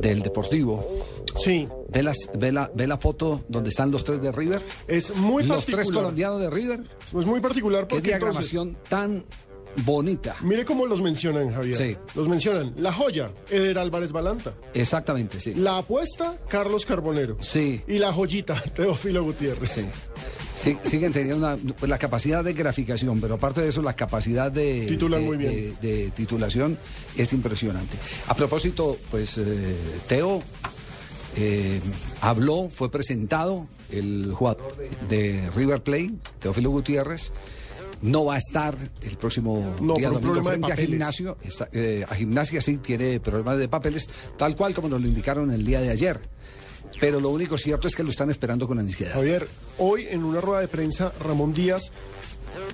del Deportivo. Sí, ¿Ve, las, ve, la, ¿Ve la foto donde están los tres de River? es muy los particular. tres colombianos de River. Es muy particular Qué porque entonces, diagramación tan bonita. mire cómo los mencionan, Javier. Sí. Los mencionan. La joya, Eder Álvarez Balanta. Exactamente, sí. La apuesta, Carlos Carbonero. Sí. Y la joyita, Teófilo Gutiérrez. Sí. Sí, siguen teniendo una- pues, la capacidad de graficación, pero aparte de eso, la capacidad de, Titulan de- muy bien. de- de titulación es impresionante. A propósito, pues eh, Teo eh, habló, fue presentado el jugador de River Plate, Teófilo Gutiérrez. No va a estar el próximo No, día domingo frente a gimnasio. Está- eh, a gimnasia sí tiene problemas de papeles, tal cual como nos lo indicaron el día de ayer. Pero lo único cierto es que lo están esperando con ansiedad. Javier, hoy en una rueda de prensa, Ramón Díaz,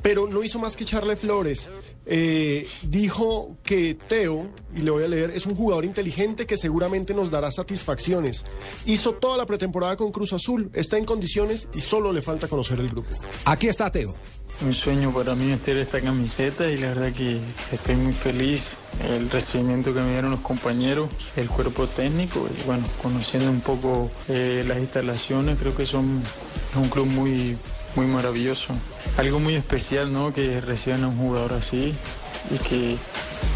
pero no hizo más que echarle flores. Eh, dijo que Teo, y le voy a leer, es un jugador inteligente que seguramente nos dará satisfacciones. Hizo toda la pretemporada con Cruz Azul, está en condiciones y solo le falta conocer el grupo. Aquí está Teo. Un sueño para mí vestir esta camiseta y la verdad que estoy muy feliz. El recibimiento que me dieron los compañeros, el cuerpo técnico y bueno, conociendo un poco eh, las instalaciones, creo que son es un club muy muy maravilloso. Algo muy especial, ¿no? Que reciban a un jugador así y que,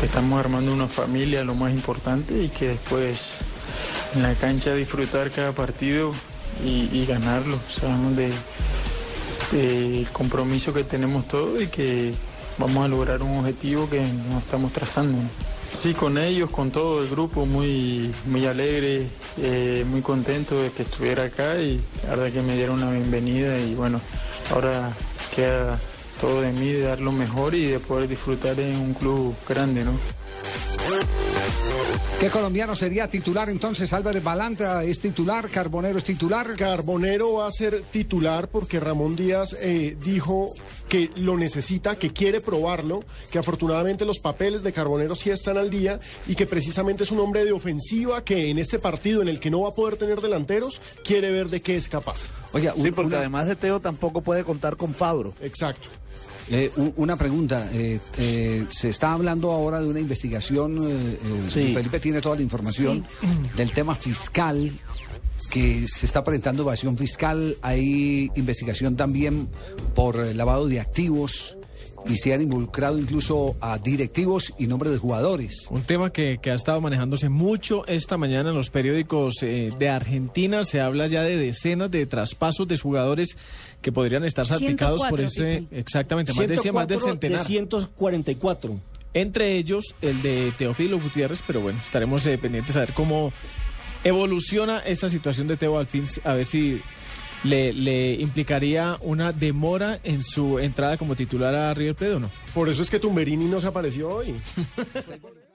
que estamos armando una familia, lo más importante, y que después en la cancha disfrutar cada partido y, y ganarlo. Sabemos de, del compromiso que tenemos todos y que vamos a lograr un objetivo que nos estamos trazando. Sí, con ellos, con todo el grupo, muy, muy alegre, eh, muy contento de que estuviera acá y la verdad que me dieron una bienvenida y bueno, ahora queda todo de mí de dar lo mejor y de poder disfrutar en un club grande, ¿no? ¿Qué colombiano sería titular entonces? Álvarez Balanta es titular, Carbonero es titular. Carbonero va a ser titular porque Ramón Díaz eh, dijo que lo necesita, que quiere probarlo, que afortunadamente los papeles de Carbonero sí están al día y que precisamente es un hombre de ofensiva que en este partido en el que no va a poder tener delanteros, quiere ver de qué es capaz. Un- Sí, porque una, además de Teo tampoco puede contar con Fabro. Exacto. Eh, un- una pregunta. eh, eh, se está hablando ahora de una investigación. eh, eh, Sí. Felipe tiene toda la información del tema fiscal que se está presentando evasión fiscal. Hay investigación también por eh, lavado de activos y se han involucrado incluso a directivos y nombres de jugadores. Un tema que, que ha estado manejándose mucho esta mañana en los periódicos eh, de Argentina. Se habla ya de decenas de traspasos de jugadores que podrían estar salpicados por 104, ese. Pipi. Exactamente, más de, cien- más del 104 centenar. de 144. Entre ellos el de Teófilo Gutiérrez, pero bueno, estaremos eh, pendientes a ver cómo evoluciona esta situación de Teo al fin, a ver si le, le implicaría una demora en su entrada como titular a River Plate o no. Por eso es que Tumberini no se apareció hoy.